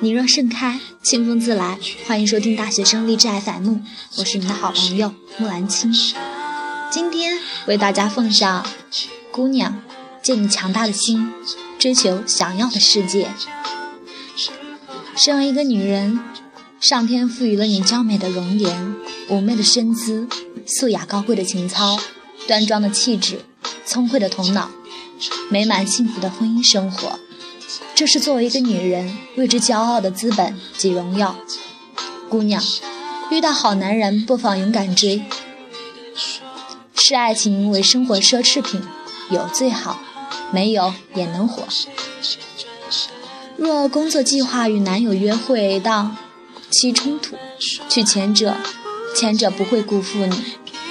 你若盛开，清风自来。欢迎收听大学生励志 FM，我是你的好朋友木兰青。今天为大家奉上《姑娘，借你强大的心，追求想要的世界》。身为一个女人，上天赋予了你娇美的容颜、妩媚的身姿、素雅高贵的情操、端庄的气质、聪慧的头脑、美满幸福的婚姻生活。这是作为一个女人为之骄傲的资本及荣耀。姑娘，遇到好男人不妨勇敢追。视爱情为生活奢侈品，有最好，没有也能活。若工作计划与男友约会当期冲突，去前者，前者不会辜负你，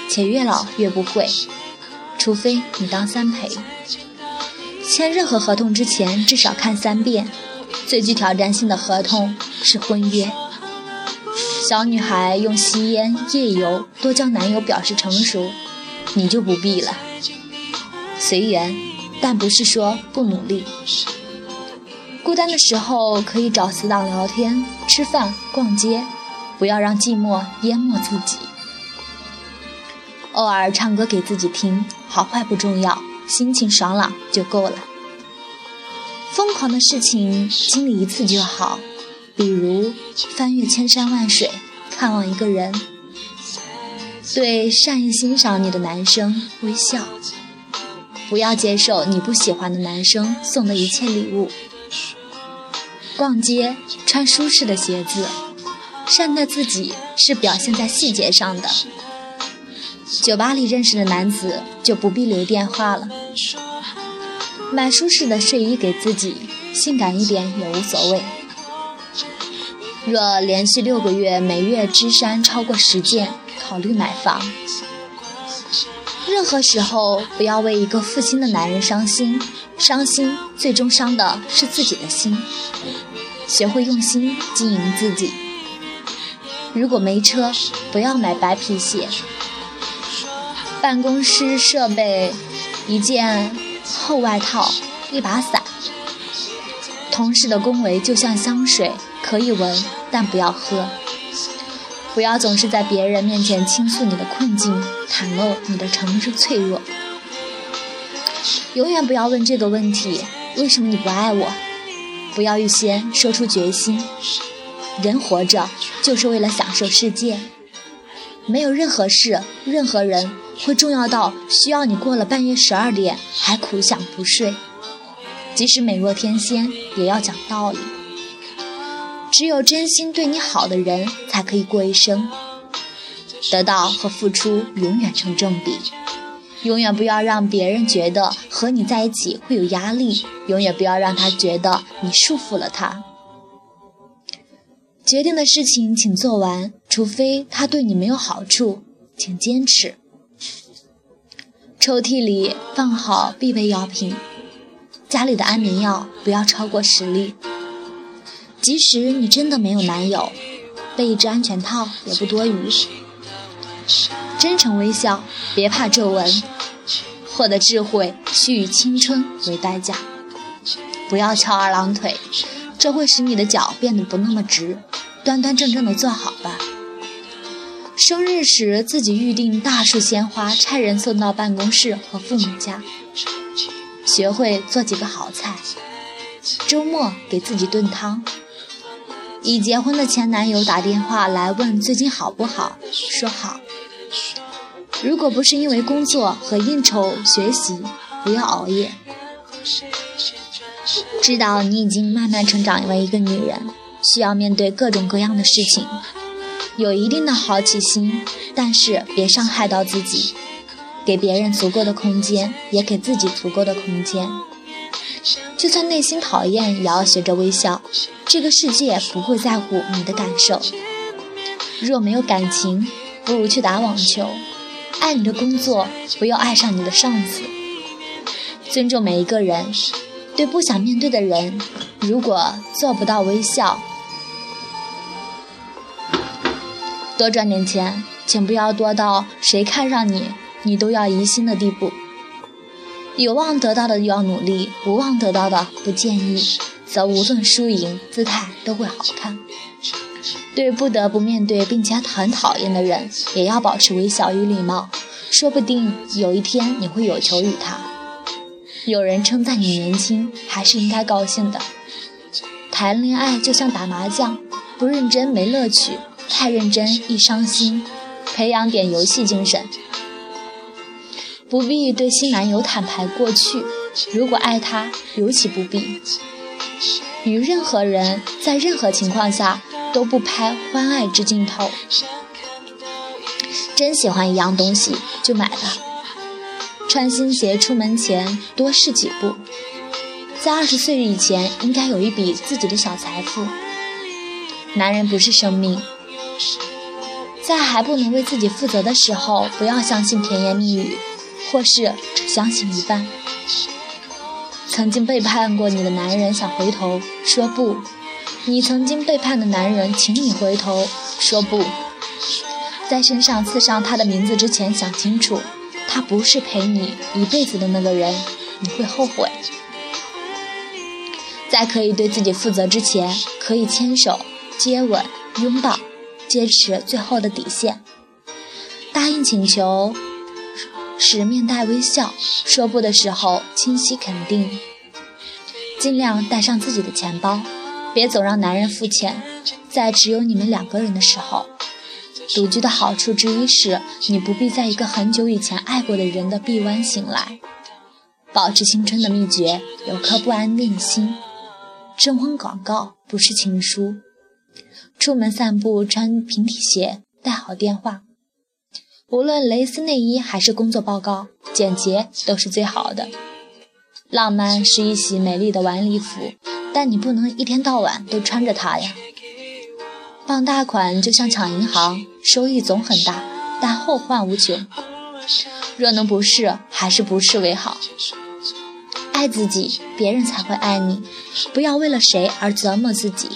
且越老越不会，除非你当三陪。签任何合同之前，至少看三遍。最具挑战性的合同是婚约。小女孩用吸烟、夜游多交男友表示成熟，你就不必了。随缘，但不是说不努力。孤单的时候可以找死党聊天、吃饭、逛街，不要让寂寞淹没自己。偶尔唱歌给自己听，好坏不重要。心情爽朗就够了。疯狂的事情经历一次就好，比如翻越千山万水看望一个人，对善意欣赏你的男生微笑，不要接受你不喜欢的男生送的一切礼物。逛街穿舒适的鞋子，善待自己是表现在细节上的。酒吧里认识的男子就不必留电话了。买舒适的睡衣给自己，性感一点也无所谓。若连续六个月每月支衫超过十件，考虑买房。任何时候不要为一个负心的男人伤心，伤心最终伤的是自己的心。学会用心经营自己。如果没车，不要买白皮鞋。办公室设备：一件厚外套，一把伞。同事的恭维就像香水，可以闻，但不要喝。不要总是在别人面前倾诉你的困境，袒露你的诚挚脆弱。永远不要问这个问题：为什么你不爱我？不要预先说出决心。人活着就是为了享受世界，没有任何事、任何人。会重要到需要你过了半夜十二点还苦想不睡，即使美若天仙，也要讲道理。只有真心对你好的人，才可以过一生。得到和付出永远成正比，永远不要让别人觉得和你在一起会有压力，永远不要让他觉得你束缚了他。决定的事情请做完，除非他对你没有好处，请坚持。抽屉里放好必备药品，家里的安眠药不要超过十粒。即使你真的没有男友，备一只安全套也不多余。真诚微笑，别怕皱纹。获得智慧需以青春为代价。不要翘二郎腿，这会使你的脚变得不那么直。端端正正的坐好吧。生日时自己预定大束鲜花，差人送到办公室和父母家。学会做几个好菜，周末给自己炖汤。已结婚的前男友打电话来问最近好不好，说好。如果不是因为工作和应酬学习，不要熬夜。知道你已经慢慢成长为一个女人，需要面对各种各样的事情。有一定的好奇心，但是别伤害到自己，给别人足够的空间，也给自己足够的空间。就算内心讨厌，也要学着微笑。这个世界不会在乎你的感受。若没有感情，不如去打网球。爱你的工作，不要爱上你的上司。尊重每一个人，对不想面对的人，如果做不到微笑。多赚点钱，请不要多到谁看上你，你都要疑心的地步。有望得到的要努力，无望得到的不建议，则无论输赢，姿态都会好看。对不得不面对并且很讨厌的人，也要保持微笑与礼貌，说不定有一天你会有求于他。有人称赞你年轻，还是应该高兴的。谈恋爱就像打麻将，不认真没乐趣，太认真易伤心。培养点游戏精神。不必对新男友坦白过去，如果爱他，尤其不必。与任何人在任何情况下都不拍欢爱之镜头。真喜欢一样东西就买吧。穿新鞋出门前多试几步。在二十岁以前应该有一笔自己的小财富。男人不是生命。在还不能为自己负责的时候，不要相信甜言蜜语。或是只相信一半。曾经背叛过你的男人想回头说不，你曾经背叛的男人请你回头说不。在身上刺上他的名字之前，想清楚，他不是陪你一辈子的那个人，你会后悔。在可以对自己负责之前，可以牵手、接吻、拥抱，坚持最后的底线，答应请求。时面带微笑，说不的时候清晰肯定。尽量带上自己的钱包，别总让男人付钱。在只有你们两个人的时候，独居的好处之一是你不必在一个很久以前爱过的人的臂弯醒来。保持青春的秘诀：有颗不安定的心。征婚广告不是情书。出门散步穿平底鞋，带好电话。无论蕾丝内衣还是工作报告，简洁都是最好的。浪漫是一袭美丽的晚礼服，但你不能一天到晚都穿着它呀。傍大款就像抢银行，收益总很大，但后患无穷。若能不试，还是不试为好。爱自己，别人才会爱你。不要为了谁而折磨自己，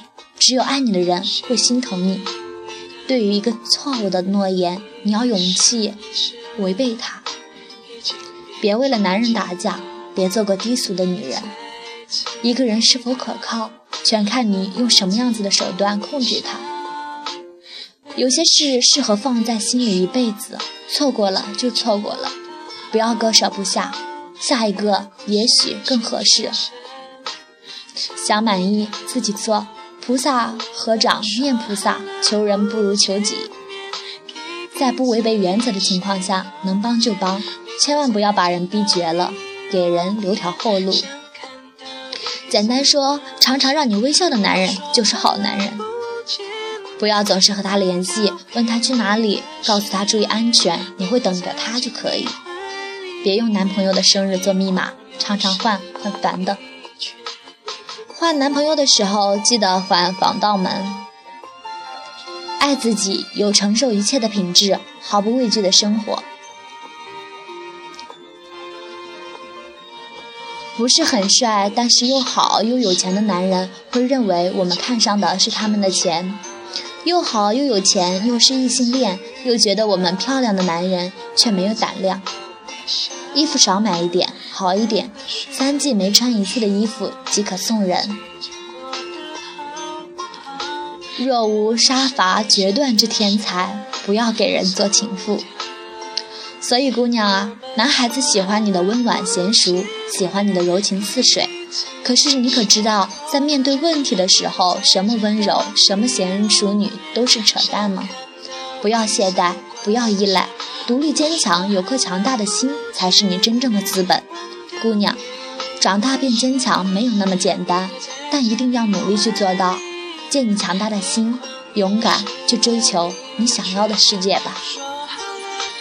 只有爱你的人会心疼你。对于一个错误的诺言，你要勇气违背它。别为了男人打架，别做个低俗的女人。一个人是否可靠，全看你用什么样子的手段控制他。有些事适合放在心里一辈子，错过了就错过了，不要割舍不下。下一个也许更合适。想满意自己做。菩萨合掌念菩萨，求人不如求己。在不违背原则的情况下，能帮就帮，千万不要把人逼绝了，给人留条后路。简单说，常常让你微笑的男人就是好男人。不要总是和他联系，问他去哪里，告诉他注意安全，你会等着他就可以。别用男朋友的生日做密码，常常换，很烦的。换男朋友的时候，记得换防盗门。爱自己，有承受一切的品质，毫不畏惧的生活。不是很帅，但是又好又有钱的男人，会认为我们看上的是他们的钱。又好又有钱，又是异性恋，又觉得我们漂亮的男人，却没有胆量。衣服少买一点，好一点。三季没穿一次的衣服即可送人。若无杀伐决断之天才，不要给人做情妇。所以，姑娘啊，男孩子喜欢你的温婉娴熟，喜欢你的柔情似水。可是，你可知道，在面对问题的时候，什么温柔，什么贤淑女，都是扯淡吗？不要懈怠，不要依赖。独立坚强，有颗强大的心，才是你真正的资本。姑娘，长大变坚强没有那么简单，但一定要努力去做到。借你强大的心，勇敢去追求你想要的世界吧。